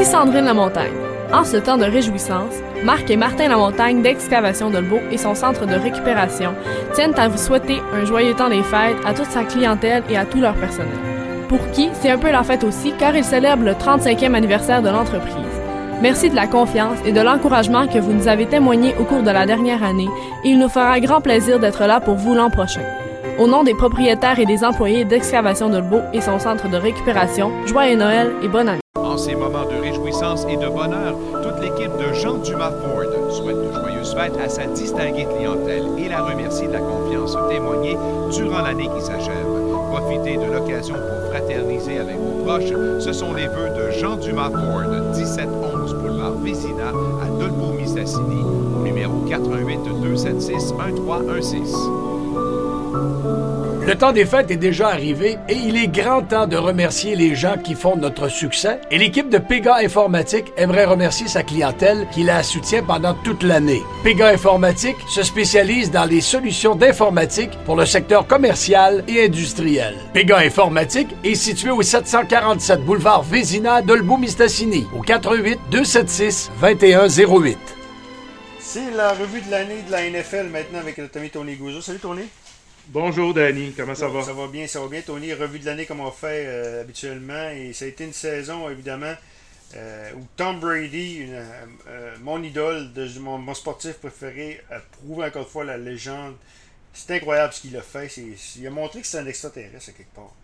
Ici Sandrine Lamontagne. En ce temps de réjouissance, Marc et Martin Lamontagne d'Excavation de Lebeau et son centre de récupération tiennent à vous souhaiter un joyeux temps des fêtes à toute sa clientèle et à tout leur personnel. Pour qui, c'est un peu la fête aussi car ils célèbrent le 35e anniversaire de l'entreprise. Merci de la confiance et de l'encouragement que vous nous avez témoigné au cours de la dernière année et il nous fera grand plaisir d'être là pour vous l'an prochain. Au nom des propriétaires et des employés d'Excavation de Lebeau et son centre de récupération, joyeux Noël et bonne année. Et de bonheur, toute l'équipe de Jean Dumas Ford souhaite de joyeuses fêtes à sa distinguée clientèle et la remercie de la confiance témoignée durant l'année qui s'achève. Profitez de l'occasion pour fraterniser avec vos proches. Ce sont les vœux de Jean Dumas Ford, 1711 boulevard Vézina à Dolbeau-Mistassini, au numéro 88 276 1316. Le temps des fêtes est déjà arrivé et il est grand temps de remercier les gens qui font notre succès. Et l'équipe de Pega Informatique aimerait remercier sa clientèle qui la soutient pendant toute l'année. Pega Informatique se spécialise dans les solutions d'informatique pour le secteur commercial et industriel. Pega Informatique est situé au 747 boulevard Vézina d'Olbeau-Mistassini au 88 276 2108. C'est la revue de l'année de la NFL maintenant avec notre ami Tony Gouzeau. Salut Tony. Bonjour Danny, comment ça va? Ça va bien, ça va bien. Tony, revue de l'année comme on fait euh, habituellement. Et ça a été une saison, évidemment, euh, où Tom Brady, une, euh, mon idole, de, mon, mon sportif préféré, a prouvé encore une fois la légende. C'est incroyable ce qu'il a fait. Il a montré que c'est un extraterrestre à quelque part.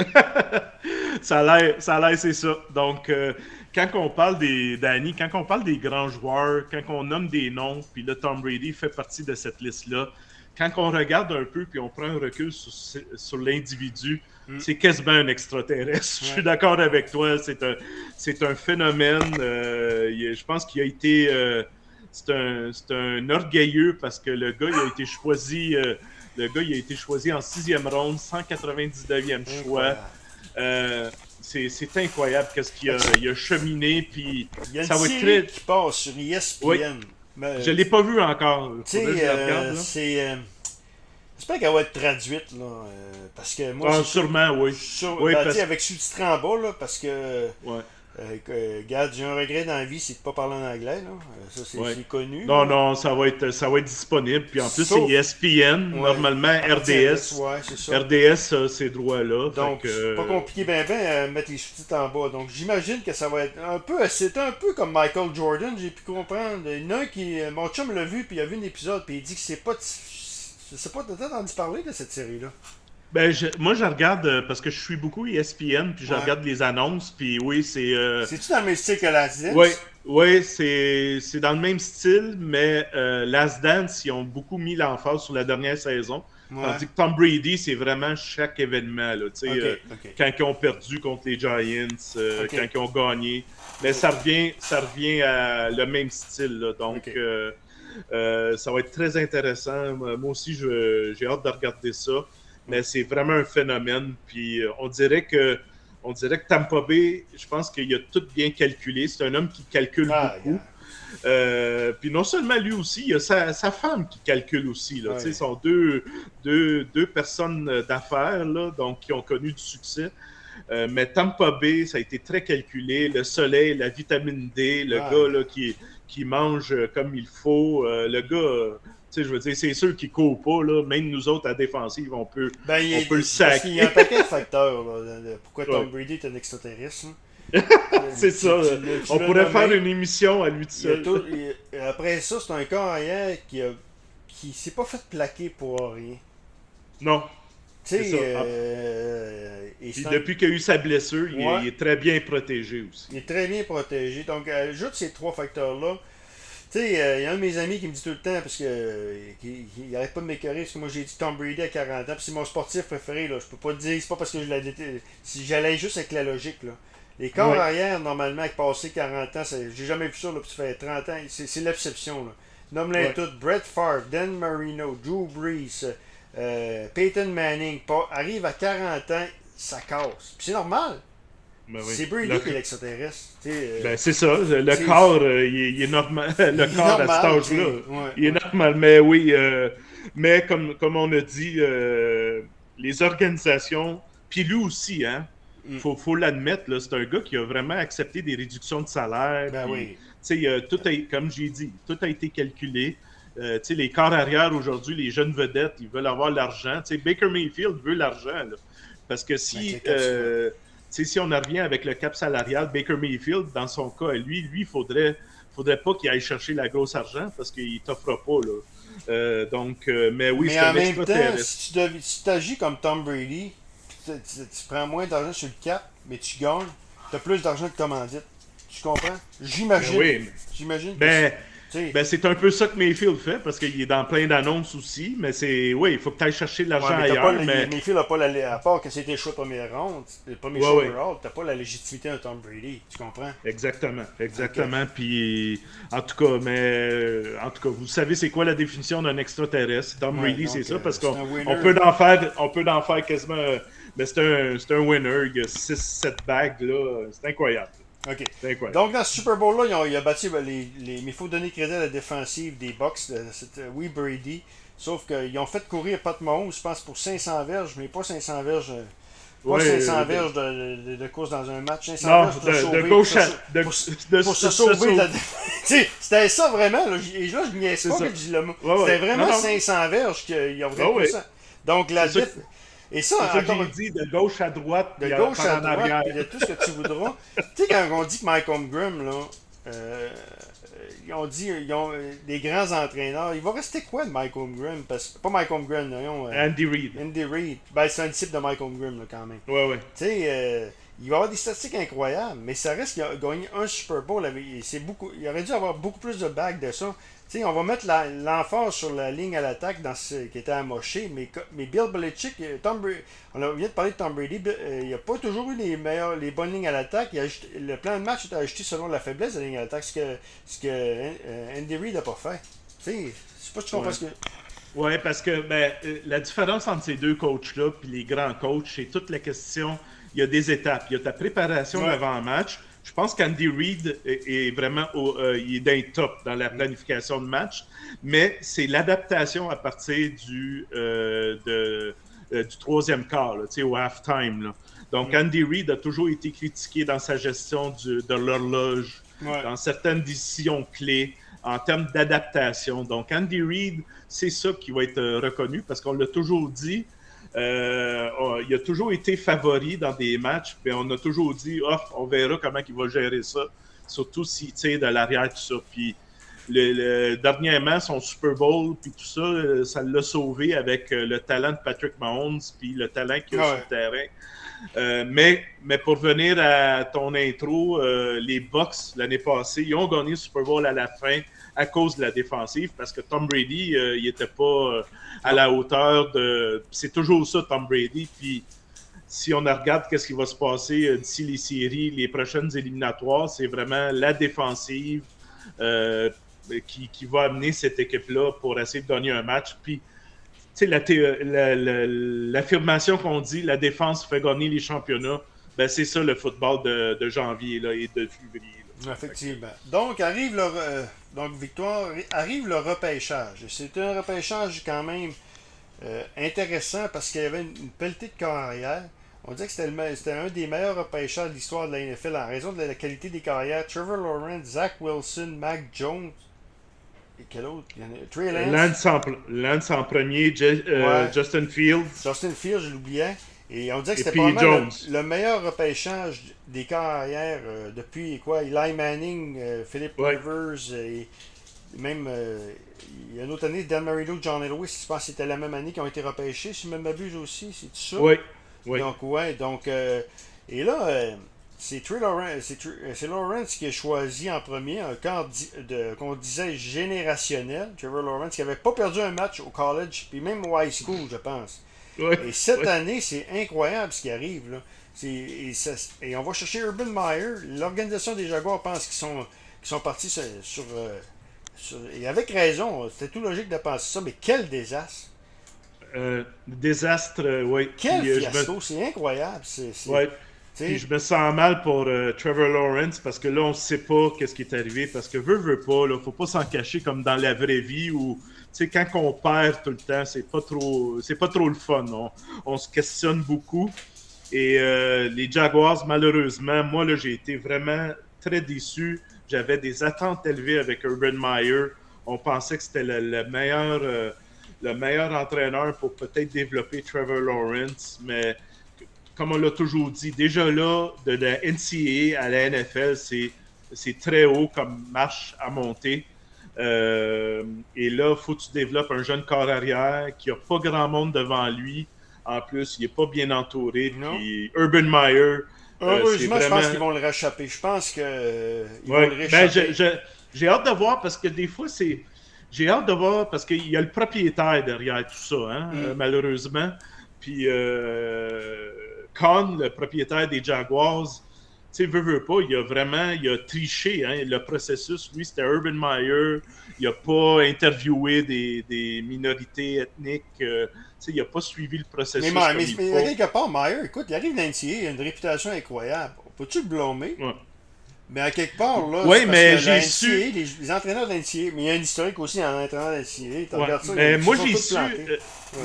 ça a l'air, ça a l'air, c'est ça. Donc, euh, quand on parle des Danny, quand on parle des grands joueurs, quand on nomme des noms, puis là Tom Brady fait partie de cette liste-là. Quand on regarde un peu puis on prend un recul sur, sur l'individu, c'est quasiment un extraterrestre. Je suis d'accord avec toi. C'est un, c'est un phénomène. euh, il- je pense qu'il a été, euh, c'est un, c'est un orgueilleux parce que le gars il a été choisi, euh, le gars il a été choisi en sixième ronde, 199e choix. C'est c'est incroyable qu'est-ce qu'il a, il a cheminé puis Il y a une ça va être très. qui passe sur ESPN. Oui. Mais, Je l'ai pas vu encore. Tu sais, euh, c'est. euh, J'espère qu'elle va être traduite, là. euh, parce que moi, Ah, sûrement, oui. Sur, Oui, ben, parce- avec sous-titré en bas, là, parce que, Ouais. Euh, euh, regarde, j'ai un regret dans la vie, c'est de pas parler en anglais, là. Euh, Ça, c'est Ouais. connu. Non, là. non, ça va être, ça va être disponible. Puis en plus, c'est ESPN, Ouais. normalement RDS. Ouais, c'est ça. RDS a ces droits-là. Donc, c'est pas euh, compliqué ben ben à mettre les sous-titres en bas. Donc, j'imagine que ça va être un peu... C'est un peu comme Michael Jordan, j'ai pu comprendre. Il y en a un qui... Mon chum l'a vu, puis il a vu un épisode, puis il dit que c'est pas... Je sais pas, t'as entendu parler de cette série-là? Ben, je- moi, je regarde euh, parce que je suis beaucoup ESPN, puis je Ouais. regarde les annonces, puis oui, c'est. euh, C'est-tu dans le même style que la Dance? Oui, ouais, c'est dans le même style, mais euh, Last Dance, ils ont beaucoup mis l'emphase sur la dernière saison. Ouais. Tandis que Tom Brady, c'est vraiment chaque événement. Là, tu sais, Ok, euh, ok. Quand ils ont perdu contre les Giants, euh, quand ils ont gagné. Mais ça revient, ça revient à le même style. là. donc, ça va être très intéressant. Moi moi aussi, je- j'ai hâte de regarder ça. Mais c'est vraiment un phénomène. Puis euh, on dirait que on dirait que Tampa Bay, je pense qu'il a tout bien calculé. C'est un homme qui calcule Ah, beaucoup. Euh, puis non seulement lui aussi, il y a sa, sa femme qui calcule aussi. Là, Ouais. Sont deux, deux, deux personnes d'affaires donc qui ont connu du succès. Euh, mais Tampa Bay, ça a été très calculé. Le soleil, la vitamine D, le gars là, qui, qui mange comme il faut. euh, le gars, je veux dire, c'est sûr qu'il court pas. Là. Même nous autres, à défensive, on peut, Ben, il on peut le sacrer. qu'il y a un paquet de facteurs, là, de- pourquoi Tom Ouais. Brady est un extraterrestre. C'est ça. tu euh, l'as- tu on pourrait faire une émission à lui tout Il seul. tout- il- après ça, c'est un carrière qui a qui s'est pas fait plaquer pour rien. Non. Tu sais, ça. euh, et Puis c'est un- depuis qu'il a eu sa blessure, il, est- il très bien protégé aussi. il est très bien protégé. Donc, ajoute ces trois facteurs-là. Tu sais, euh, il y a un de mes amis qui me dit tout le temps, parce que euh, il arrête pas de m'écœurer, parce que moi j'ai dit Tom Brady à 40 ans, puis c'est mon sportif préféré, là. Je peux pas te dire, c'est pas parce que je. Si j'allais juste avec la logique, là. Les corps Ouais. arrière, normalement, avec passé 40 ans, j'ai jamais vu ça, là, puis ça fait 30 ans, c'est c'est l'exception, là. Nomme-les Ouais. toutes. Brett Favre, Dan Marino, Drew Brees, euh, Peyton Manning, pas, arrive à 40 ans, ça casse. Puis c'est normal. Ben oui. C'est Brady Le- qui est l'extraterrestre. Euh, Ben, c'est ça. Le corps, euh, il, est, il est normal. Le il corps à cet âge-là. Ouais, il est normal. Mais oui, euh, mais comme, comme on a dit, les organisations, puis lui aussi, hein, Il faut, faut l'admettre, c'est un gars qui a vraiment accepté des réductions de salaire. Ben oui. tout a, comme j'ai dit, tout a été calculé. Euh, les corps arrière aujourd'hui, les jeunes vedettes, ils veulent avoir l'argent. Baker Mayfield veut l'argent. Parce que si, Ben, euh, sais, si on en revient avec le cap salarial, Baker Mayfield, dans son cas, lui, lui, il faudrait, faudrait pas qu'il aille chercher la grosse argent parce qu'il t'offre pas. Là. Euh, donc, euh, mais oui, mais c'est en un même temps, si tu si agis comme Tom Brady, tu, tu- tu prends moins d'argent sur le cap, mais tu gagnes, tu as plus d'argent de commandite. Tu comprends? J'imagine. Ben oui, J'imagine. que Ben, sais, Ben, c'est un peu ça que Mayfield fait, parce qu'il est dans plein d'annonces aussi, mais c'est, oui, il faut que tu ailles chercher de l'argent ailleurs, pas, mais... Mayfield n'a pas la. À part que c'était choix première ronde, le premier Ouais, choix ouais. overall, t'as pas la légitimité de Tom Brady. Tu comprends? Exactement, exactement. Puis, en tout cas, mais en tout cas, vous savez c'est quoi la définition d'un extraterrestre? Tom Brady, c'est ça, euh, parce qu'on on peut en faire, on peut en faire quasiment. Mais c'est un, c'est un winner. Il y a 6-7 bagues là, c'est incroyable. OK. Donc, dans ce Super Bowl-là, il a battu ben, les, les- Mais il faut donner crédit à la défensive des Bucks. de- C'était oui, Brady. Sauf qu'ils ont fait courir Pat Mahomes, je pense, pour 500 verges, mais pas 500 verges. euh, Pas Ouais, 500 euh, verges de, de- de course dans un match. 500 non, verges pour se de, sauver, de pour se- De, pour, de- pour se de- sauver de de- C'était ça vraiment. Là, et là, je niaise pas que je dis le mot. Ouais, ouais. C'était vraiment Non, non. 500 verges qu'ils ont Ouais, vraiment ouais. ça. Donc, la Et ça, ça encore dit, de gauche à droite, de gauche à en droite, de tout ce que tu voudras. tu sais, quand on dit que Mike Holmgren, là, euh, ils ont dit, ils ont euh, des grands entraîneurs. Il va rester quoi de Mike Holmgren? Parce que, pas Mike Holmgren, non, euh, Andy Reid. Andy Reid. Ben, c'est un disciple de Mike Holmgren, là, quand même. Ouais, ouais. Tu sais, euh, il va avoir des statistiques incroyables, mais ça reste qu'il a gagné un Super Bowl. c'est beaucoup, il aurait dû avoir beaucoup plus de bagues de ça. On va mettre l'emphase sur la ligne à l'attaque dans ce qui était amoché, mais, mais Bill Belichick, euh, Tom Brady, on vient de parler de Tom Brady, euh, il n'a pas toujours eu les meilleures, les bonnes lignes à l'attaque. Le plan de match était ajusté selon la faiblesse de la ligne à l'attaque, ce que, ce que euh, Andy Reid n'a pas fait. Je sais pas si tu comprends Ouais. ce que. Oui, parce que ben, la différence entre ces deux coachs-là puis les grands coachs, c'est toute la question. Il y a des étapes. Il y a ta préparation Ouais. avant-match. Je pense qu'Andy Reid est, est vraiment au, euh, il est d'un top dans la planification de match, mais c'est l'adaptation à partir du, euh, de, euh, du troisième quart, là, au halftime. Donc, Andy Reid a toujours été critiqué dans sa gestion du- de l'horloge Ouais. dans certaines décisions clés en termes d'adaptation. Donc, Andy Reid, c'est ça qui va être reconnu parce qu'on l'a toujours dit. Euh, on- il a toujours été favori dans des matchs, mais on a toujours dit, oh, on verra comment il va gérer ça, surtout s'il tire de l'arrière, tout ça. Puis, le, le- dernièrement, son Super Bowl, puis tout ça, euh, ça l'a sauvé avec euh, le talent de Patrick Mahomes, puis le talent qu'il a Ouais. sur le terrain. Euh, mais, mais pour venir à ton intro, euh, les Bucks l'année passée, ils ont gagné le Super Bowl à la fin à cause de la défensive parce que Tom Brady, euh, il était pas euh, à la hauteur de. C'est toujours ça, Tom Brady. Puis si on regarde qu'est-ce qui va se passer euh, d'ici les séries, les prochaines éliminatoires, c'est vraiment la défensive qui, qui va amener cette équipe-là pour essayer de gagner un match. Puis sais, la la- l'affirmation qu'on dit, la défense fait gagner les championnats, ben c'est ça le football de, de janvier là, et de février. Effectivement. Donc, arrive le, re- donc, victoire, arrive le repêchage. C'est un repêchage quand même euh, intéressant parce qu'il y avait une, une pelletée de carrière. On dirait que c'était, le me- c'était un des meilleurs repêchages de l'histoire de la NFL en raison de la qualité des carrières. Trevor Lawrence, Zach Wilson, Mac Jones. Et quel autre? Il y en a- Trey Lance. Lance en, pr- Lance en premier, Je- euh, Ouais. Justin Fields. Justin Fields, je l'oubliais. Et on disait que c'était Jones. le, le meilleur repêchage des carrières euh, depuis quoi? Eli Manning, euh, Philip Ouais. Rivers et même euh, il y a une autre année Dan Marino, John Elway, je pense que c'était la même année qui ont été repêchés, si je ne m'abuse aussi, c'est ça? Oui, oui. Donc ouais, donc euh, et là euh, c'est Lawrence, euh, Lawrence qui a choisi en premier un camp qu'on disait générationnel. Trevor Lawrence qui avait pas perdu un match au college, puis même au high school, je pense. Et cette année, c'est incroyable ce qui arrive. Là. Et, ça- et on va chercher Urban Meyer. L'organisation des Jaguars pense qu'ils sont, qu'ils sont partis sur, sur, euh, sur- Et avec raison, c'était tout logique de penser ça, mais quel désastre! Euh, désastre, euh, oui. Quel Puis, me- fiasco! C'est incroyable! C'est, Puis je me sens mal pour euh, Trevor Lawrence parce que là, on ne sait pas qu'est-ce qui est arrivé. Parce que veut, veut pas, là, faut pas s'en cacher comme dans la vraie vie où, sais, quand on perd tout le temps, c'est pas trop, c'est pas trop le fun. On, se questionne beaucoup. Et euh, les Jaguars, malheureusement, moi, là, j'ai été vraiment très déçu. J'avais des attentes élevées avec Urban Meyer. On pensait que c'était le, meilleur, euh, le meilleur entraîneur pour peut-être développer Trevor Lawrence, mais comme on l'a toujours dit, déjà là, de la NCAA à la NFL, c'est très haut comme marche à monter. Euh, et là, il faut que tu développes un jeune corps arrière qui n'a pas grand monde devant lui. En plus, il n'est pas bien entouré. Puis Urban Meyer. Euh, Heureusement, je pense qu'ils vont le réchapper. Je pense qu'ils euh, vont le ben. J'ai hâte de voir parce que des fois, c'est. J'ai hâte de voir parce qu'il y a le propriétaire derrière tout ça, hein, mm. malheureusement. Puis Khan, le propriétaire des Jaguars, tu sais, veut, veut pas, il a vraiment, il a triché, hein, le processus. Lui, c'était Urban Meyer. Il n'a pas interviewé des, des minorités ethniques. Euh, tu sais, il n'a pas suivi le processus. Mais, mais, mais quelque part, Meyer, écoute, il arrive d'NCA, il a une réputation incroyable. Peux-tu le blâmer? Ouais. Mais à quelque part, là, oui, mais j'ai su. Les, les, entraîneurs d'NCA, mais il y a un historique aussi en entraîneur d'NCA. Ouais, ça, mais moi, j'ai su. Euh,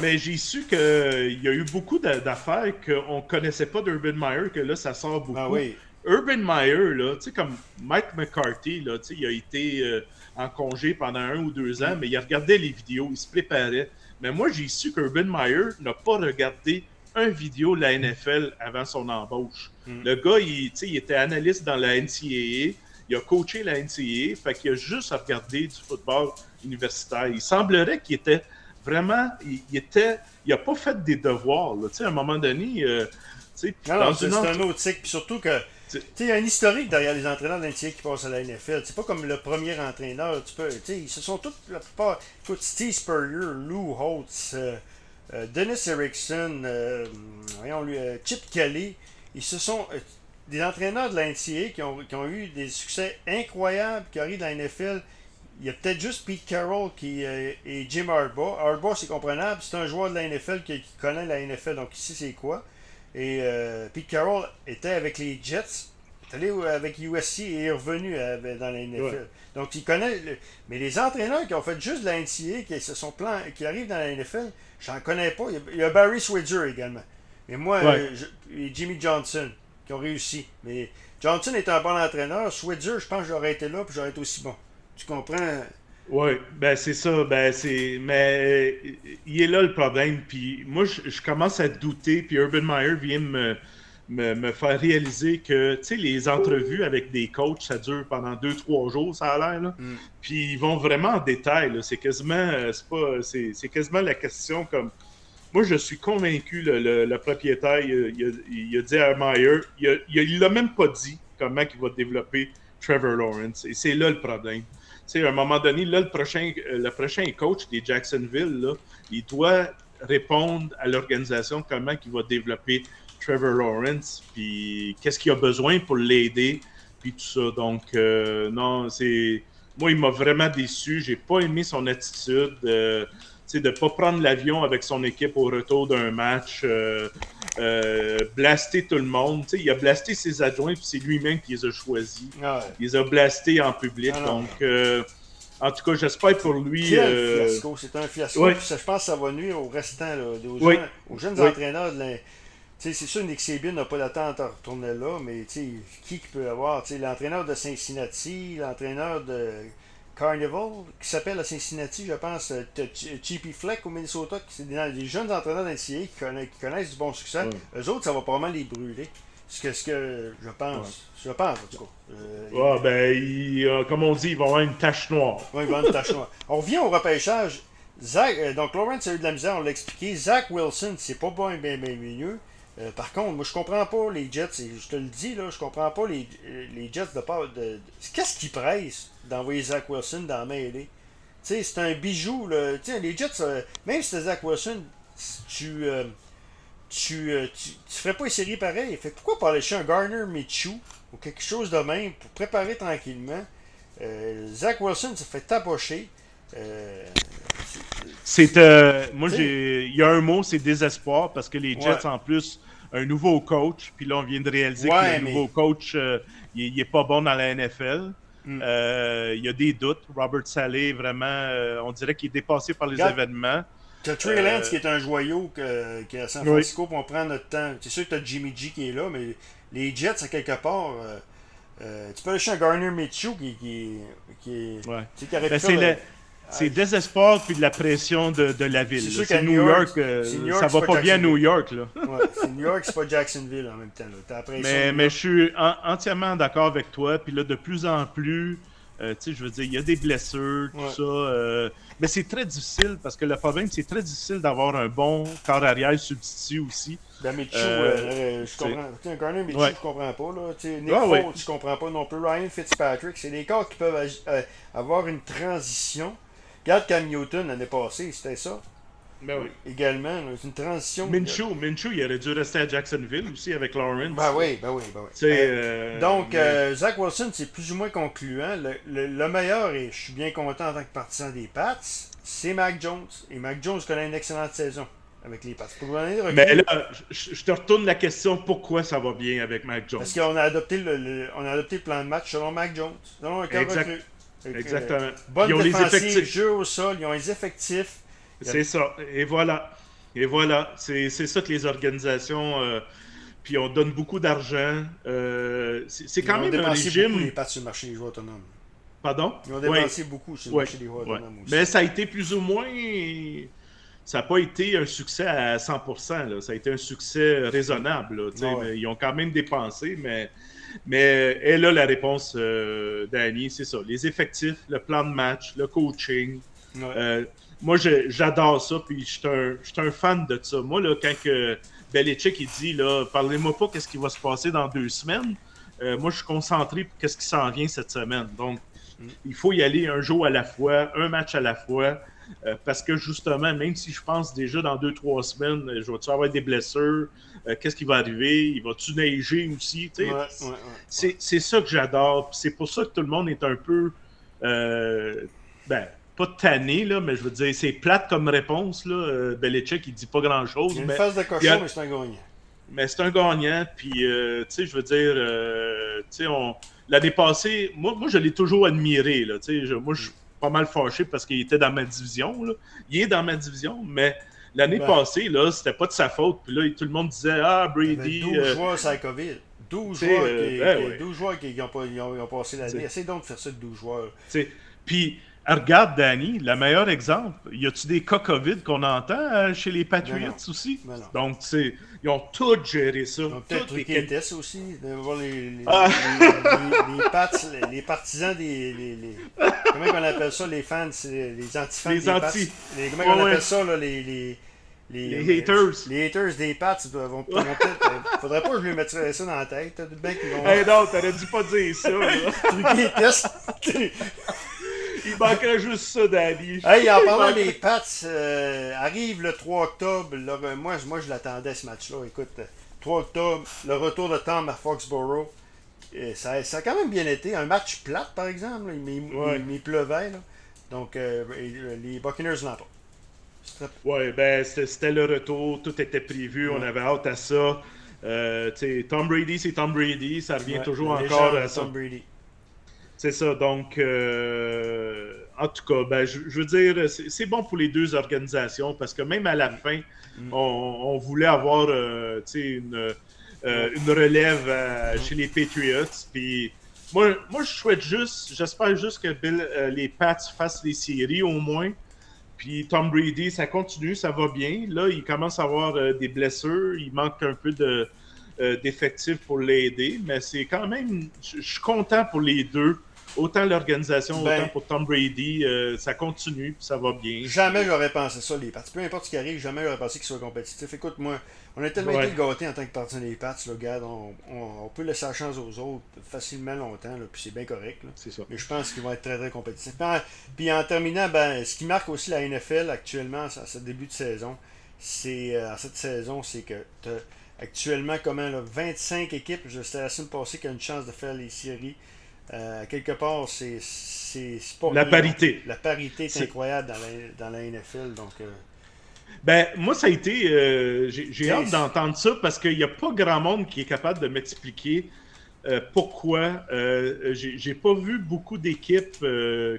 mais j'ai su qu'il y a eu beaucoup d'affaires qu'on ne connaissait pas d'Urban Meyer, que là, ça sort beaucoup. Ah oui. Urban Meyer, là, comme Mike McCarthy, là, il a été euh, en congé pendant un ou deux ans, mais il regardait les vidéos, il se préparait. Mais moi, j'ai su qu'Urban Meyer n'a pas regardé un vidéo de la NFL avant son embauche. Hmm. Le gars, il, il, était analyste dans la NCAA, il a coaché la NCAA, fait qu'il a juste regardé du football universitaire. Il semblerait qu'il était vraiment, il, était, il a pas fait des devoirs. Là. À un moment donné, euh, c'est un autre cycle, puis surtout que il y a un historique derrière les entraîneurs d'NCA qui passent à la NFL. C'est pas comme le premier entraîneur. Tu peux, ils se sont tous, la plupart. Écoute, Steve Spurrier, Lou Holtz, euh, euh, Dennis Erickson, euh, voyons lui, Chip Kelly, ils se sont. des entraîneurs de la qui ont, qui ont, eu des succès incroyables, qui arrivent dans la NFL. Il y a peut-être juste Pete Carroll qui, et Jim Harbaugh. Harbaugh, c'est comprenable, c'est un joueur de la NFL qui connaît la NFL, donc ici c'est quoi. Et euh, Pete Carroll était avec les Jets, est allé avec USC et est revenu dans la NFL. Donc il connaît. Mais les entraîneurs qui ont fait juste de la NCA, qui, se sont plan... qui arrivent dans la NFL, j'en connais pas. Il y, a, Barry Switzer également. Mais moi, euh, et Jimmy Johnson qui ont réussi. Mais Johnson est un bon entraîneur. Switzer, je pense que j'aurais été là et j'aurais été aussi bon. Tu comprends? Oui, ben c'est ça, ben c'est. Mais il est là le problème. Puis moi, je, commence à douter. Puis Urban Meyer vient me, me, faire réaliser que, tu sais, les entrevues avec des coachs, ça dure pendant deux, trois jours, ça a l'air. Mm. Puis ils vont vraiment en détail. C'est quasiment. Euh, c'est pas. C'est quasiment la question comme. Moi, je suis convaincu, le, le, propriétaire, il, a, dit à Meyer, il l'a même pas dit comment il va développer Trevor Lawrence. Et c'est là le problème sais, à un moment donné, là, le prochain, euh, le prochain coach des Jacksonville, il doit répondre à l'organisation comment il va développer Trevor Lawrence, puis qu'est-ce qu'il a besoin pour l'aider, puis tout ça. Donc, euh, non, c'est. Moi, il m'a vraiment déçu. J'ai pas aimé son attitude. Euh, de ne pas prendre l'avion avec son équipe au retour d'un match, euh, euh, blaster tout le monde. il a blasté ses adjoints, puis c'est lui-même qui les a choisis. Ah il les a blastés en public. Ah donc, euh, en tout cas, j'espère pour lui. fiasco. C'est un fiasco. je pense que ça va nuire au restant, aux, jeunes, entraîneurs c'est sûr Nick Saban n'a pas d'attente à retourner là, mais qui qui peut avoir L'entraîneur de Cincinnati, l'entraîneur de Carnival, qui s'appelle à Cincinnati, je pense, euh, Cheapy Fleck au Minnesota, c'est des, jeunes entraîneurs d'NCA qui, connaissent, qui connaissent du bon succès. Eux autres, ça va probablement les brûler. Ce que, ce que je pense. Je pense, en tout cas. Euh, ben, euh, comme on dit, ils vont avoir une tache noire. Oui, ils vont avoir une tache noire. On revient au repêchage. Zach, donc, Lawrence a eu de la misère, on l'a expliqué. Zach Wilson, c'est pas bon, bien, bien mieux. Euh, par contre, moi je comprends pas les Jets, et je te le dis là, je comprends pas les, les Jets de part de. Qu'est-ce qui presse d'envoyer Zach Wilson dans la mêlée? Tu sais, c'est un bijou là. les Jets, euh, même si c'était Zach Wilson, tu, euh, tu, tu, ferais pas une série pareille. Fait pourquoi pas aller chez un Garner Mitchell ou quelque chose de même pour préparer tranquillement? Zach Wilson se fait tapocher. c'est moi j'ai il y a un mot c'est désespoir parce que les Jets en plus un nouveau coach, puis là, on vient de réaliser que le nouveau coach, euh, il, n'est est pas bon dans la NFL. Hmm. Euh, il y a des doutes. Robert Saleh, vraiment, euh, on dirait qu'il est dépassé par les événements. Tu as Trey Lance qui est un joyau que, qui est à San Francisco, pour prendre notre temps. C'est sûr que tu as Jimmy G qui est là, mais les Jets, à quelque part, tu peux aller chez un Garner Mitchell qui, qui, qui est. Ouais. Tu sais, ben, c'est c'est désespoir puis de la pression de, de la ville. C'est New, York, York ça va pas, bien à New York. Là. ouais, c'est New York, c'est pas Jacksonville en même temps. Là. mais, mais je suis entièrement d'accord avec toi. Puis là, de plus en plus, euh, tu sais, je veux dire, il y a des blessures, tout ça. Euh, mais c'est très difficile parce que le problème, c'est très difficile d'avoir un bon corps arrière substitut aussi. Ben, euh, je comprends. Un Garner Mitchell, ouais. je comprends pas. Là. Nick ah, Foles, je comprends pas non plus. Ryan Fitzpatrick, c'est des corps qui peuvent avoir une transition. Regarde Cam Newton l'année passée, c'était ça. Ben oui. Également, c'est une transition. Minshew, Minshew, il aurait dû rester à Jacksonville aussi avec Lawrence. Ben oui, ben oui, ben oui. Euh, donc, euh, Zach Wilson, c'est plus ou moins concluant. Le, meilleur, et je suis bien content en tant que partisan des Pats, c'est Mac Jones. Et Mac Jones connaît une excellente saison avec les Pats. Pour Mais là, je, te retourne la question pourquoi ça va bien avec Mac Jones? Parce qu'on a, adopté le, on a adopté le plan de match selon Mac Jones, selon un exact. Exactement. bonne ils ont les effectifs. jeu au sol, ils ont les effectifs c'est ça. Et voilà. Et voilà. C'est ça que les organisations. Euh, puis on donne beaucoup d'argent. Euh, c'est quand même un régime. Beaucoup les pattes sur le marché des joueurs autonomes. Pardon? Ils ont dépensé beaucoup sur le marché des joueurs autonomes aussi. Mais ça a été plus ou moins. Ça n'a pas été un succès à 100%. Là. Ça a été un succès raisonnable. Ils ont quand même dépensé, mais. Mais et là, la réponse euh, d'Annie, c'est ça. Les effectifs, le plan de match, le coaching. Euh, moi, j'adore ça, puis je suis un, un, fan de ça. Moi, là, quand que Belichick il dit, là, parlez-moi pas qu'est-ce qui va se passer dans deux semaines, euh, moi, je suis concentré pour qu'est-ce qui s'en vient cette semaine. Donc, il faut y aller un jour à la fois, un match à la fois, euh, parce que justement, même si je pense déjà dans deux, trois semaines, je vais-tu avoir des blessures, euh, qu'est-ce qui va arriver, il va-tu neiger aussi, ouais, ouais, c'est ça que j'adore, c'est pour ça que tout le monde est un peu, ben, pas tanné, là, mais je veux dire, c'est plate comme réponse. Là. Euh, Belichick, il dit pas grand-chose. Une mais, phase de cochon, mais c'est un gagnant. Mais c'est un gagnant, puis, euh, tu sais, je veux dire, euh, tu sais, on... l'année passée, moi, moi je l'ai toujours admiré, là, tu sais, moi, je pas mal fâché parce qu'il était dans ma division, là. Il est dans ma division, mais l'année passée, là, c'était pas de sa faute, puis là, tout le monde disait, ah, Brady... 12 euh, joueurs, c'est la COVID. 12 joueurs, qui, ben, 12 joueurs qui, ont, ils ont, ils ont passé l'année. Essaye donc de faire ça de 12 joueurs. Puis, regarde, Danny, le meilleur exemple. Y a-tu des cas COVID qu'on entend euh, chez les Patriots aussi? Donc, c'est, ils ont tout géré ça. Ils ont peut-être truqué les... tests aussi. De voir les, les, ah. les, les, pats, les, partisans des. Les, comment on appelle ça, les fans, les anti-fans les anti. comment on appelle ça, là, les. les les, haters. Les haters des Pats vont, vont peut-être. Euh, faudrait pas que je lui mette ça dans la tête. Bien vont... Hey non, t'aurais dû pas dire ça. Truquer les tests. Il manquerait juste ça, Danny. Hey, en parlant des Pats, euh, arrive le 3 octobre. Ben, moi, moi, je l'attendais ce match-là. Écoute, 3 octobre, le retour de Tom à Foxborough. ça, ça, a quand même bien été. Un match plate, par exemple. Il, pleuvait. Donc, euh, les Buccaneers pas. Oui, ben, c'était le retour. Tout était prévu. On avait hâte à ça. Euh, Tom Brady, c'est Tom Brady. Ça revient toujours encore à Tom Brady. C'est ça, donc, euh, en tout cas, ben, je, veux dire, c'est bon pour les deux organisations parce que même à la fin, mm. on, voulait avoir euh, une, euh, une relève mm. chez les Patriots. Puis, moi, moi, je souhaite juste, j'espère juste que les Pats fassent les séries au moins. Puis Tom Brady, ça continue, ça va bien. Là, il commence à avoir des blessures, il manque un peu de, d'effectifs pour l'aider, mais c'est quand même, je suis content pour les deux autant l'organisation, ben, autant pour Tom Brady, euh, ça continue, puis ça va bien. Jamais j'aurais pensé ça, les Pats. Peu importe ce qui arrive, jamais j'aurais pensé qu'ils soient compétitifs. Écoute, moi, on a tellement été gâtés en tant que partenaire des Pats, le gars, on, peut laisser la chance aux autres facilement longtemps, puis c'est bien correct. C'est ça. Mais je pense qu'ils vont être très, très compétitifs. Puis en, terminant, ben, ce qui marque aussi la NFL actuellement, à ce début de saison, c'est euh, cette saison, c'est que actuellement, comment, là, 25 équipes, c'était la semaine passée, qui a une chance de faire les séries. Euh, quelque part, c'est pas. La parité. La parité est, incroyable dans la, NFL. Donc, euh, Ben, moi, ça a été. Euh, j'ai hâte d'entendre ça parce qu'il n'y a pas grand monde qui est capable de m'expliquer pourquoi. J'ai pas vu beaucoup d'équipes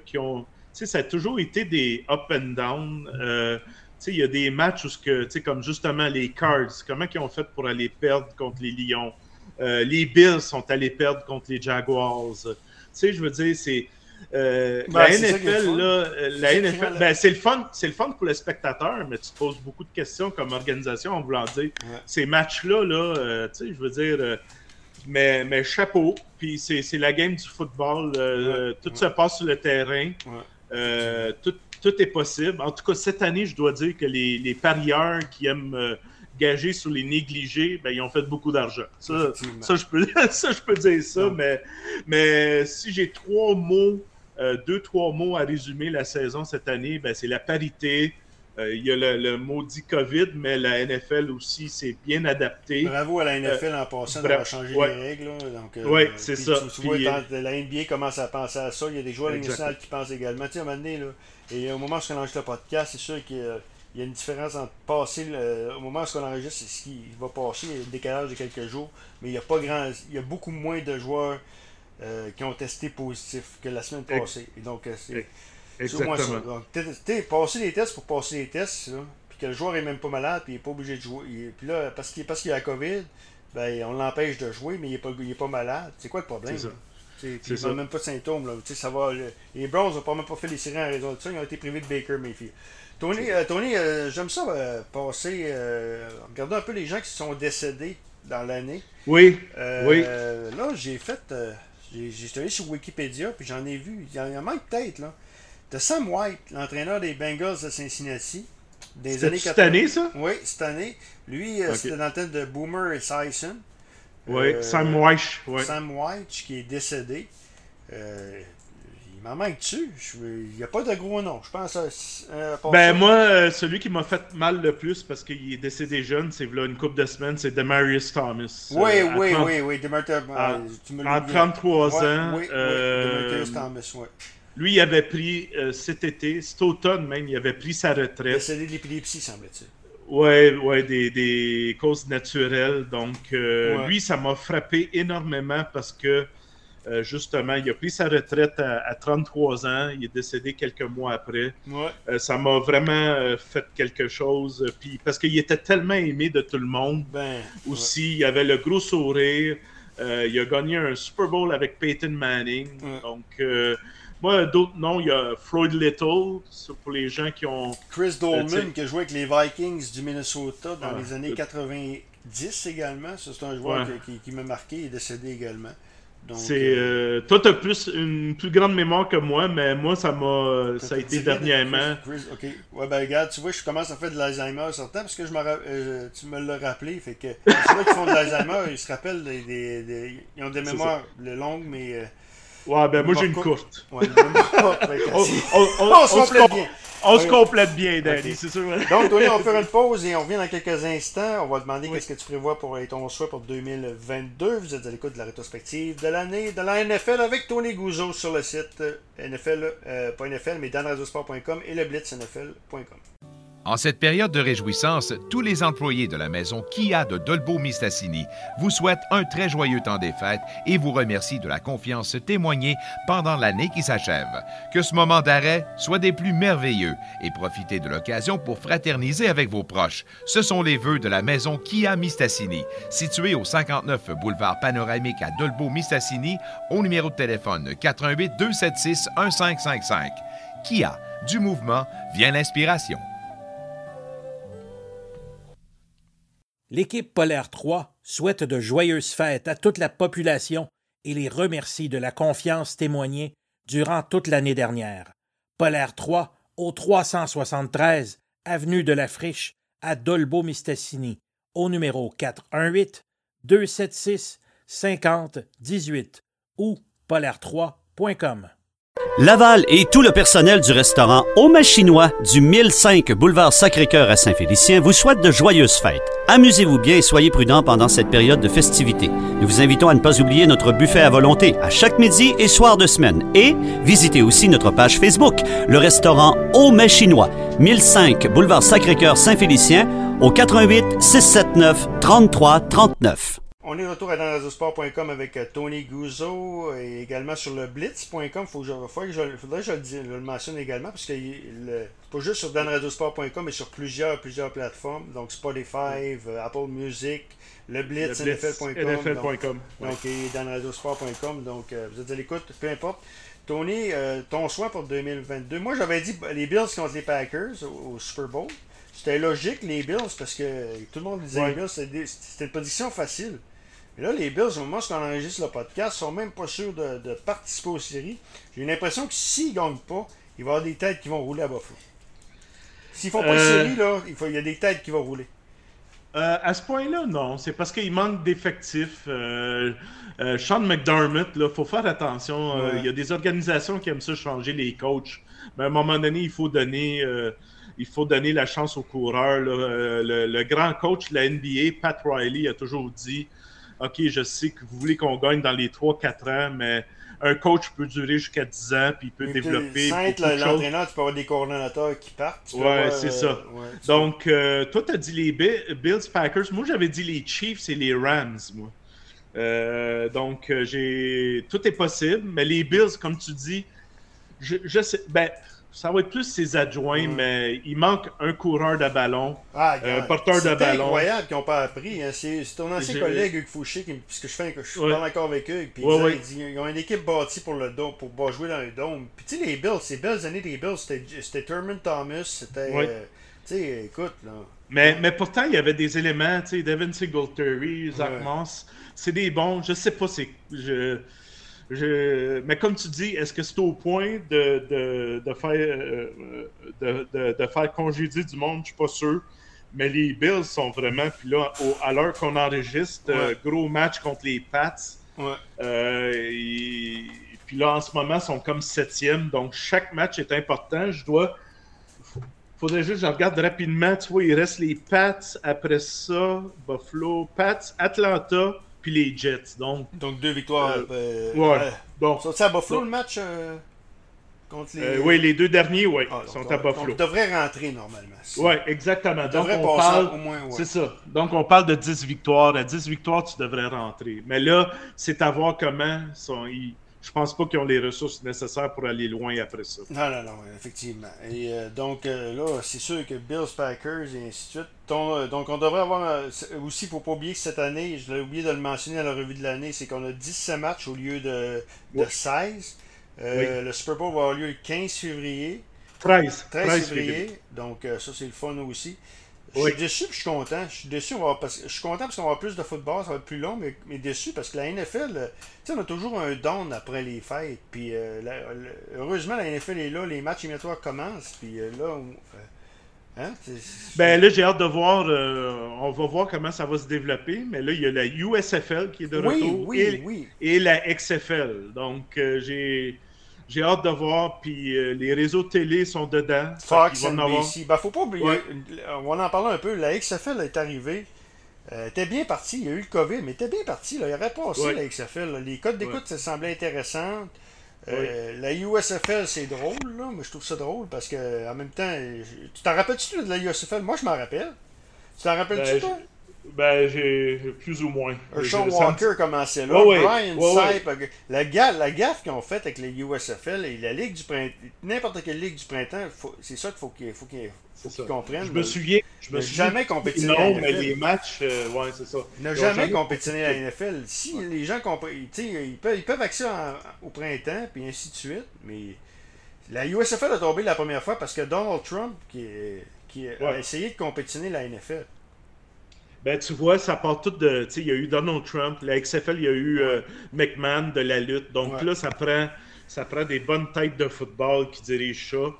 qui ont. Tu sais, ça a toujours été des up and down. il y a des matchs où, que, comme justement les Cards, comment ils ont fait pour aller perdre contre les Lions? Euh, les Bills sont allés perdre contre les Jaguars. Tu sais, je veux dire, c'est. Euh, la NFL, là, euh, la NFL, ben, c'est le fun, c'est le fun pour le spectateur, mais tu te poses beaucoup de questions comme organisation en voulant dire ces matchs-là, là, tu sais, je veux dire, mais, mais chapeau, puis c'est la game du football, tout se passe sur le terrain, tout, tout est possible. En tout cas, cette année, je dois dire que les, les parieurs qui aiment gagés sur les négligés, ben, ils ont fait beaucoup d'argent. Ça, ça, je peux, ça, je peux dire ça, mais, mais si j'ai trois mots, euh, deux, trois mots à résumer la saison cette année, ben, c'est la parité. Euh, il y a le, maudit COVID, mais la NFL aussi s'est bien adaptée. Bravo à la NFL en passant d'avoir changé les règles. oui, c'est ça. Tu, vois, la NBA commence à penser à ça, il y a des joueurs nationaux qui pensent également. Tu sais, à un moment donné, là, et au moment où on lance le podcast, c'est sûr que il y a une différence entre passer le, au moment où on enregistre, c'est ce qui va passer, il y a un décalage de quelques jours, mais il y a pas grand il y a beaucoup moins de joueurs euh, qui ont testé positif que la semaine passée. Et donc euh, c'est Exactement. ça. Donc, passer les tests pour passer les tests, puis que le joueur est même pas malade, puis il est pas obligé de jouer. puis là, parce qu'il parce qu'il a la COVID, ben on l'empêche de jouer, mais il est pas, il est pas malade. C'est quoi le problème? C'est ça. Il n'a même pas de symptômes. Là. Ça va, les Browns n'ont pas même pas fait les séries en raison de ça. Ils ont été privés de Baker Mayfield. Tony, euh, Tony euh, j'aime ça euh, passer, regarder un peu les gens qui sont décédés dans l'année. Oui. oui. Là, j'ai fait, j'ai allé sur Wikipédia, puis j'en ai vu, il y en a même peut-être, là. De Sam White, l'entraîneur des Bengals de Cincinnati. Des années cette année, ça? Oui, cette année. Lui, c'était dans le temps de Boomer et Sison. Oui, Sam White. Sam White, qui est décédé il m'en manque-tu? Il n'y a pas de gros nom. Je pense euh, Ben, moi, euh, celui qui m'a fait mal le plus parce qu'il est décédé jeune, c'est là une couple de semaines, c'est Demarius Thomas. Oui, euh, oui, oui, oui, Demarius En 33 ans. Oui, Demarius Thomas, oui. Lui, il avait pris cet été, cet automne même, il avait pris sa retraite. Décédé de l'épilepsie, semble-t-il. Oui, ouais, des, des, causes naturelles. Donc, lui, ça m'a frappé énormément parce que euh, justement, il a pris sa retraite à, 33 ans. Il est décédé quelques mois après. Euh, ça m'a vraiment euh, fait quelque chose. Puis, parce qu'il était tellement aimé de tout le monde. Ben, aussi, il avait le gros sourire. il a gagné un Super Bowl avec Peyton Manning. Donc, moi, d'autres noms, il y a Floyd Little, pour les gens qui ont. Chris Dolman, qui a joué avec les Vikings du Minnesota dans les années 90 également. C'est un joueur qui, qui m'a marqué. Il est décédé également. C'est euh, euh, toi, tu as plus une plus grande mémoire que moi, mais moi, ça m'a ça a été dernièrement. ok. Ouais, ben regarde, tu vois, je commence à faire de l'Alzheimer certain parce que je euh, tu me l'as rappelé. Fait que c'est vrai qu'ils font de l'Alzheimer, ils se rappellent des, des, ils ont des mémoires longues, mais. Ouais, ben moi j'ai une courte. Ouais, on, se bien. On se complète bien, Danny, c'est sûr. Donc, Tony, on va faire une pause et on revient dans quelques instants. On va demander qu'est-ce que tu prévois pour ton souhait pour 2022. Vous êtes à l'écoute de la rétrospective de l'année de la NFL avec Tony Gouzeau sur le site euh, NFL, euh, pas NFL, mais danradosport.com et le blitznfl.com. En cette période de réjouissance, tous les employés de la maison Kia de Dolbeau-Mistassini vous souhaitent un très joyeux temps des fêtes et vous remercient de la confiance témoignée pendant l'année qui s'achève. Que ce moment d'arrêt soit des plus merveilleux et profitez de l'occasion pour fraterniser avec vos proches. Ce sont les vœux de la maison Kia Mistassini, située au 59 boulevard Panoramique à Dolbeau-Mistassini, au numéro de téléphone 88 276 1555. Kia, du mouvement vient l'inspiration. L'équipe Polaire 3 souhaite de joyeuses fêtes à toute la population et les remercie de la confiance témoignée durant toute l'année dernière. Polaire 3 au 373 avenue de la Friche à Dolbeau-Mistassini au numéro 418 276 50 18 ou polaire3.com. Laval et tout le personnel du restaurant Au Chinois du 1005 boulevard Sacré-Cœur à Saint-Félicien vous souhaite de joyeuses fêtes. Amusez-vous bien et soyez prudents pendant cette période de festivités. Nous vous invitons à ne pas oublier notre buffet à volonté à chaque midi et soir de semaine. Et visitez aussi notre page Facebook, le restaurant Au Chinois, 1005 boulevard Sacré-Cœur Saint-Félicien au 88 679 33 39. On est de retour à danrazosport.com avec euh, Tony Guzzo et également sur le blitz.com. Je, faudrait que je, faudrait que je, le, dise- je le mentionne également parce que il- c'est pas juste sur danrazosport.com mais sur plusieurs, plusieurs plateformes. Donc Spotify, euh, Apple Music, le blitz, NFL.com. donc- NFL.com. ouais. donc, et. Donc, euh, vous êtes à l'écoute, peu importe. Tony, euh, ton choix pour 2022. Moi, j'avais dit les Bills contre les Packers au, au Super Bowl. C'était logique, les Bills, parce que tout le monde disait Ouais. les Bills, c'était une position facile. Mais là, les Bills, au moment où on enregistre le podcast, sont même pas sûrs de, de participer aux séries. J'ai l'impression que s'ils gagnent pas, il va y avoir des têtes qui vont rouler à Buffalo. S'ils font pas de Euh. série, là, il, faut, il y a des têtes qui vont rouler. Euh, à ce point-là, non. C'est parce qu'il manque d'effectifs. Euh, euh, Sean McDermott, il faut faire attention. Ouais. Il y a des organisations qui aiment ça changer les coachs. Mais à un moment donné, il faut donner, il faut donner la chance aux coureurs. le grand coach de la NBA, Pat Riley, a toujours dit OK, je sais que vous voulez qu'on gagne dans les 3-4 ans, mais un coach peut durer jusqu'à 10 ans, puis il peut développer. L'entraîneur, tu peux avoir des coordonnateurs qui partent. Ouais, c'est euh, ça. ouais, tu Donc, euh, toi, tu as dit les Bi- Bills Packers. Moi, j'avais dit les Chiefs et les Rams, moi. Euh, donc, euh, j'ai. Tout est possible, mais les Bills, comme tu dis, je, je sais. Ben, ça va être plus ses adjoints, Ouais. mais il manque un coureur de ballon. Ah, Euh, regarde, porteur de c'est ballon. incroyable qu'ils n'ont pas appris. Hein. C'est c'est ton ancien collègue Hugues Fouché, qui, puisque je, fais, que je Ouais. parle encore avec eux, puis Ouais, ouais. ils ont une équipe bâtie pour le dôme, pour jouer dans le dôme. Puis tu sais, les Bills, ces belles années des Bills, c'était Thurman Thomas, c'était... Ouais. euh, tu sais, écoute, là... Mais, mais pourtant, il y avait des éléments, tu sais, Devin Singletary, Zach Ouais. Moss, c'est des bons. Je sais pas, c'est. Je, mais comme tu dis, est-ce que c'est au point de, de, de faire, euh, de, faire congédier du monde? Je suis pas sûr. Mais les Bills sont vraiment. Puis là, au- à l'heure qu'on enregistre, euh, gros match contre les Pats. Ouais. Euh, et- puis là, en ce moment, ils sont comme septième. Donc, chaque match est important. Je dois. Faudrait juste que je regarde rapidement. Tu vois, il reste les Pats. Après ça, Buffalo, Pats, Atlanta, puis les Jets. Donc, Donc deux victoires. Euh, euh, ouais. bon. Sont-ils à Buffalo Donc- le match euh, contre les... Oui, les deux derniers, oui, Ah, sont donc, à Buffalo. On devrait rentrer normalement. Oui, exactement. On Donc, on parle. au moins... ouais. C'est ça. Donc, on parle de 10 victoires. À 10 victoires, tu devrais rentrer. Mais là, c'est à voir comment. Sont, ils- je pense pas qu'ils ont les ressources nécessaires pour aller loin après ça. Non, non, non, effectivement. Et euh, donc euh, là, c'est sûr que Bills, Packers et ainsi de suite. Ton- euh, donc on devrait avoir aussi, faut pas oublier que cette année, je l'ai oublié de le mentionner à la revue de l'année, c'est qu'on a 17 matchs au lieu de, de Ouais. 16. Euh, Le Super Bowl va avoir lieu le 15 février. 13. 13, février. Donc ça, c'est le fun aussi. Je suis déçu puis je suis content. Je suis déçu, avoir- parce, je suis content parce qu'on va avoir plus de football, ça va être plus long, mais, mais déçu parce que la NFL, euh, tu on a toujours un down après les fêtes. Puis euh, la- heureusement, la NFL est là, les matchs éliminatoires commencent. Puis euh, là, on- hein, Ben là, j'ai hâte de voir. euh, on va voir comment ça va se développer. Mais là, il y a la USFL qui est de oui, retour oui, et, oui. et la XFL. Donc, euh, j'ai j'ai hâte de voir. Puis euh, les réseaux télé sont dedans. Fox, en avoir- NBC. Ben, faut pas oublier, Ouais. on va en parler un peu. La XFL est arrivée. Euh, était bien parti, il y a eu le COVID, mais était bien parti. Là. Il aurait passé Ouais. la XFL. là. Les codes d'écoute, Ouais. ça semblait intéressant. Euh, La USFL, c'est drôle, là, mais je trouve ça drôle parce que en même temps, je- tu t'en rappelles-tu de la USFL? Moi, je m'en rappelle. Tu t'en rappelles-tu, Ben, toi? Ben, j'ai plus ou moins. Sean Walker commençait là. Ouais. Brian Ouais, ouais. Euh, La, ga- la gaffe qu'ils ont faite avec les USFL et la Ligue du printemps, n'importe quelle Ligue du printemps, c'est ça qu'il faut qu'ils faut qu'ils ça. comprennent. Je me souviens. Je me souviens. jamais compétitionné Non, à la mais les matchs, euh, ouais, c'est ça. Ils ont jamais compétitionné à la NFL. Si les gens sais, ils peuvent, ils peuvent accéder en- au printemps, puis ainsi de suite, mais la USFL a tombé la première fois parce que Donald Trump, qui, qui a essayé de compétitionner la NFL. Ben, tu vois, ça part tout de. Tu sais, il y a eu Donald Trump, la XFL, il y a eu euh, McMahon de la lutte. Donc Ouais. là, ça prend, ça prend des bonnes têtes de football qui dirigent ça.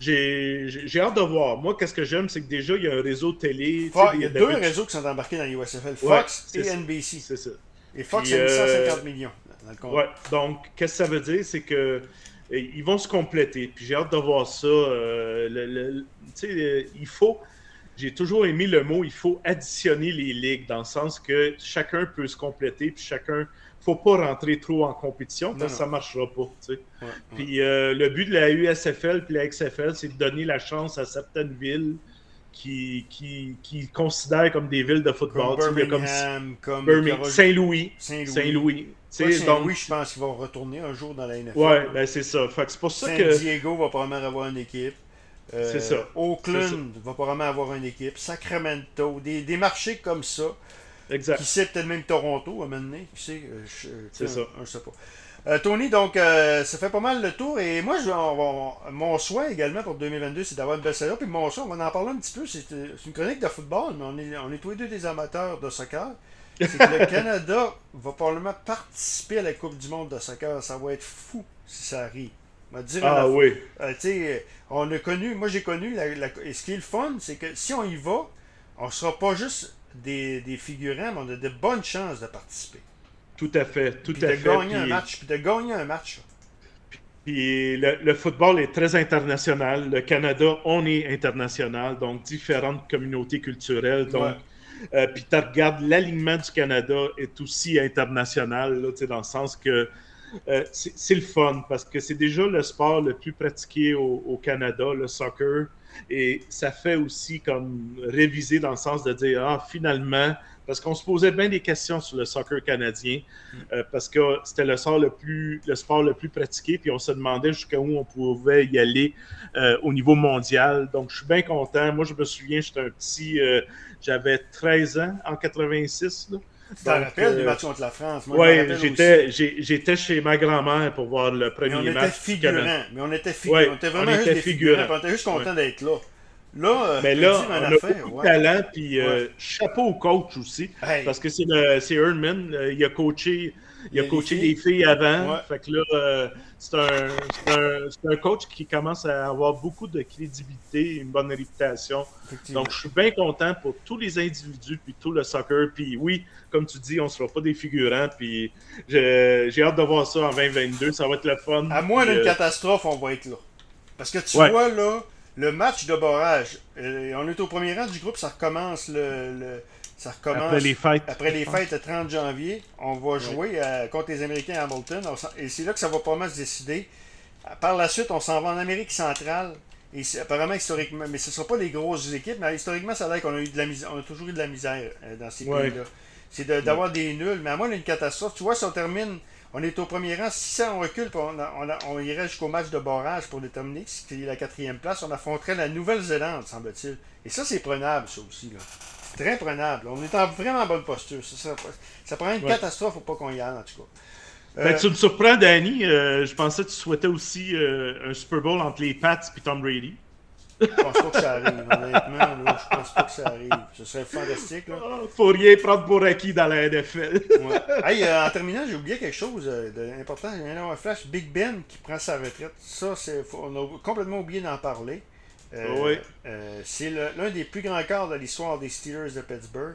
J'ai hâte de voir. Moi, qu'est-ce que j'aime, c'est que déjà, il y a un réseau télé. il y a deux réseaux qui sont embarqués dans la USFL, Ouais, Fox c'est et ça. NBC. C'est ça. Et Fox a mis euh, 150 millions dans le compte. Ouais, donc, qu'est-ce que ça veut dire? C'est que euh, ils vont se compléter. Puis j'ai hâte de voir ça. euh, le- le- tu sais, euh, il faut. J'ai toujours aimé le mot il faut additionner les ligues, dans le sens que chacun peut se compléter, puis chacun. faut pas rentrer trop en compétition, parce que ça marchera pas. tu sais. Ouais, ouais. Puis euh, le but de la USFL puis la XFL, c'est de donner la chance à certaines villes qui, qui, qui considèrent comme des villes de football. Comme Birmingham, comme, Birmingham, Carole- Saint-Louis. Saint-Louis. Saint-Louis. Donc, je pense qu'ils vont retourner un jour dans la NFL. ouais, ben c'est ça. Fait que c'est pour ça San que. Diego va probablement avoir une équipe. Euh, C'est ça. Oakland va probablement avoir une équipe. Sacramento, des, des marchés comme ça. Exact. Qui sait, peut-être même Toronto à un moment donné. Qui sait, euh, je, C'est tu sais, ça. Je sais pas. Euh, Tony, donc, euh, ça fait pas mal le tour. Et moi, je, on va- mon souhait également pour 2022, c'est d'avoir une belle saison. Puis mon souhait, on va en parler un petit peu. C'est euh, c'est une chronique de football, mais on est, on est tous les deux des amateurs de soccer. C'est que le Canada va probablement participer à la Coupe du Monde de soccer. Ça va être fou si ça arrive. Ah oui. euh, tu sais, on a connu, moi j'ai connu, la, la- et ce qui est le fun, c'est que si on y va, on sera pas juste des, des figurants, mais on a de bonnes chances de participer. Tout à fait. Tout Puis à de fait. gagner un Puis- match. Puis de gagner un match. Puis le, le football est très international. Le Canada, on est international, donc différentes communautés culturelles. Donc, Ouais. euh, puis tu regardes, l'alignement du Canada est aussi international, là, dans le sens que euh, c'est le fun parce que c'est déjà le sport le plus pratiqué au, Canada, le soccer. Et ça fait aussi comme réviser dans le sens de dire, ah, finalement, parce qu'on se posait bien des questions sur le soccer canadien, euh, parce que c'était le sport le plus, sport le plus pratiqué, puis on se demandait jusqu'à où on pouvait y aller euh, au niveau mondial. Donc, je suis bien content. Moi, je me souviens, j'étais un petit, j'avais 13 ans en 86. Là. Tu t'en rappelles du euh, match contre la France? Aussi. j'étais, chez ma grand-mère pour voir le premier on était match. du Canada. figurants. Mais on était figurants. Ouais, on était on vraiment juste était figurants. On était juste contents d'être là. Là, euh, Mais là, on a affaire, beaucoup ouais. de talent, puis euh, chapeau au coach aussi. Hey, Parce que c'est le c'est Erdman, euh, il a coaché, il a coaché des filles avant. Ouais. Fait que là, euh, c'est un, c'est un, c'est un coach qui commence à avoir beaucoup de crédibilité, une bonne réputation. Donc, je suis bien content pour tous les individus, puis tout le soccer. Puis oui, comme tu dis, on ne sera pas des figurants. Puis j'ai hâte de voir ça en 2022. Ça va être le fun. À moins d'une euh, catastrophe, on va être là. Parce que tu Ouais. vois, là, le match de barrage, euh, on est au premier rang du groupe, ça recommence le. le- ça recommence Après les fêtes. après les pense. fêtes le 30 janvier. On va jouer euh, contre les Américains à Hamilton. Et c'est là que ça va probablement se décider. Par la suite, on s'en va en Amérique centrale. Et c'est- apparemment, historiquement, mais ce ne sera pas les grosses équipes, mais historiquement, ça a l'air qu'on a eu de la misère, on a toujours eu de la misère euh, dans ces Ouais. pays-là. C'est de- d'avoir des nuls, mais à moins d'une catastrophe. Tu vois, si on termine, on est au premier rang, si ça, on recule, on, a- on, a- on irait jusqu'au match de barrage pour déterminer ce qui est la quatrième place, on affronterait la Nouvelle-Zélande, semble-t-il. Et ça, c'est prenable, ça aussi. Là. Très prenable. On est en vraiment bonne posture. Ça, ça, ça prend une Ouais. catastrophe pour pas qu'on y aille, en tout cas. Ben, Euh, tu me surprends, Danny. Euh, je pensais que tu souhaitais aussi euh, un Super Bowl entre les Pats et Tom Brady. Je pense pas que ça arrive, honnêtement. Là, je pense pas que ça arrive. Ce serait fantastique. Là. Ah, faut rien prendre pour acquis dans la NFL. Ouais. Hey, euh, en terminant, j'ai oublié quelque chose d'important. J'ai un flash. Big Ben qui prend sa retraite. Ça, on a complètement oublié d'en parler. Euh, Oui. euh, c'est le- l'un des plus grands corps de l'histoire des Steelers de Pittsburgh.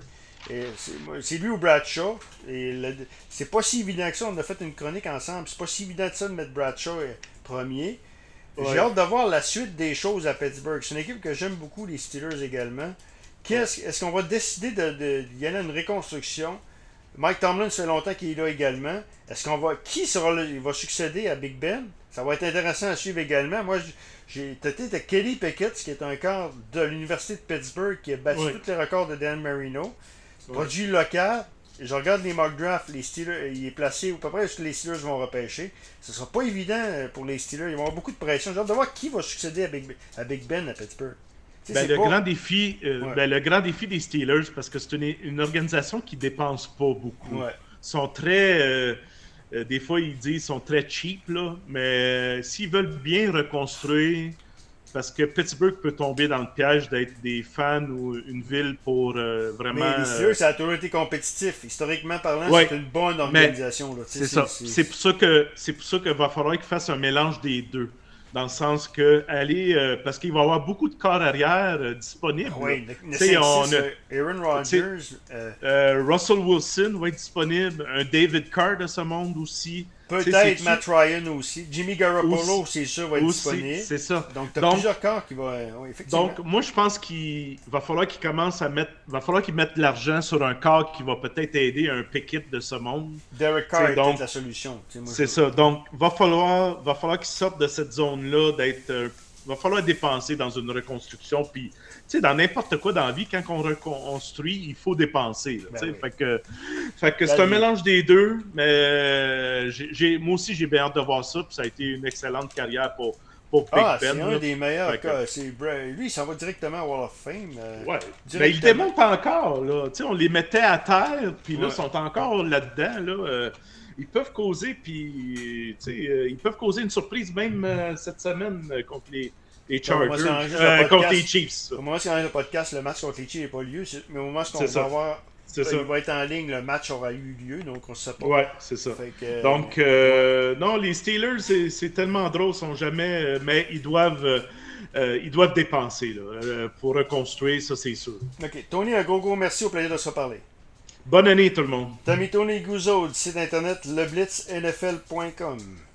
C'est, lui ou Bradshaw. Le- c'est pas si évident que ça. On a fait une chronique ensemble. C'est pas si évident que ça de mettre Bradshaw euh, premier. J'ai hâte de voir la suite des choses à Pittsburgh. C'est une équipe que j'aime beaucoup, les Steelers également. Est-ce qu'on va décider de, de- d'y aller à une reconstruction? Mike Tomlin, ça fait longtemps qu'il est là également. Est-ce qu'on va. Qui sera là? Il va succéder à Big Ben? Ça va être intéressant à suivre également. Moi, j'ai tâté de Kelly Pickett, qui est un corps de l'Université de Pittsburgh, qui a battu Oui. tous les records de Dan Marino. Produit local. Je regarde les mock drafts, les Steelers, il est placé à peu près ce que les Steelers vont repêcher. Ce sera pas évident euh, pour les Steelers. Ils vont avoir beaucoup de pression. J'ai hâte de voir qui va succéder à Big, Ben- à Big Ben à Pittsburgh. Ben, le, pas- grand défi, euh, Ouais. ben, le grand défi des Steelers, parce que c'est une, une organisation qui dépense pas beaucoup. Ouais. Ils sont très. euh, euh, des fois, ils disent qu'ils sont très cheap, là, mais euh, s'ils veulent bien reconstruire, parce que Pittsburgh peut tomber dans le piège d'être des fans ou une ville pour euh, vraiment. Mais les euh, ça a toujours été compétitif. Historiquement parlant, Ouais. c'est une bonne organisation. C'est ça. C'est pour ça que c'est pour ça qu'il va falloir qu'il fasse un mélange des deux. Dans le sens que aller euh, parce qu'il va y avoir beaucoup de corps arrière euh, disponibles. Ah Oui, le, le Tu sais, 5-6, on a- Aaron Rodgers, Euh, Russell Wilson va être disponible, un David Carr de ce monde aussi. Peut-être Matt Ryan aussi. Jimmy Garoppolo, Aussi- c'est sûr, va être aussi, disponible. C'est ça. Donc, tu as Donc- plusieurs corps qui vont. euh, oui, effectivement. Donc, moi, je pense qu'il va falloir qu'il commence à mettre, va falloir qu'il mette de l'argent sur un corps qui va peut-être aider un Pickett de ce monde. Derek Carr est donc- la solution. C'est je- ça. Donc, va falloir, va falloir qu'il sorte de cette zone-là, d'être Il va falloir dépenser dans une reconstruction. Puis, tu sais, dans n'importe quoi dans la vie, quand on reconstruit, il faut dépenser. Ben tu sais. oui. Fait que, fait que La c'est un mélange des deux. Mais euh, j'ai- moi aussi, j'ai bien hâte de voir ça. Puis ça a été une excellente carrière pour, pour Big Ah, Ben. c'est un là. des meilleurs que- cas. Lui, il s'en va directement à Wall of Fame. euh, Ouais. Mais ils démontent encore, là. Tu sais, on les mettait à terre, puis là, Ouais. ils sont encore là-dedans, là. Euh, ils peuvent causer, puis, euh, ils peuvent causer une surprise même euh, cette semaine euh, contre les, on Chargers, euh, contre les Chiefs. moment où il y a le podcast, le match contre les Chiefs n'a pas lieu. Mais au moment où on va ça. avoir, C'est il ça. va être en ligne, le match aura eu lieu, donc on ne sait pas. Ouais, c'est ça. Que, Donc, euh, non, les Steelers, c'est- tellement drôle, ils sont jamais, mais ils doivent, euh, ils doivent dépenser là, pour reconstruire, ça c'est sûr. Ok, Tony, un gros gros merci, au plaisir de se reparler. Bonne année tout le monde. Tommy Tony du site internet leblitznfl.com.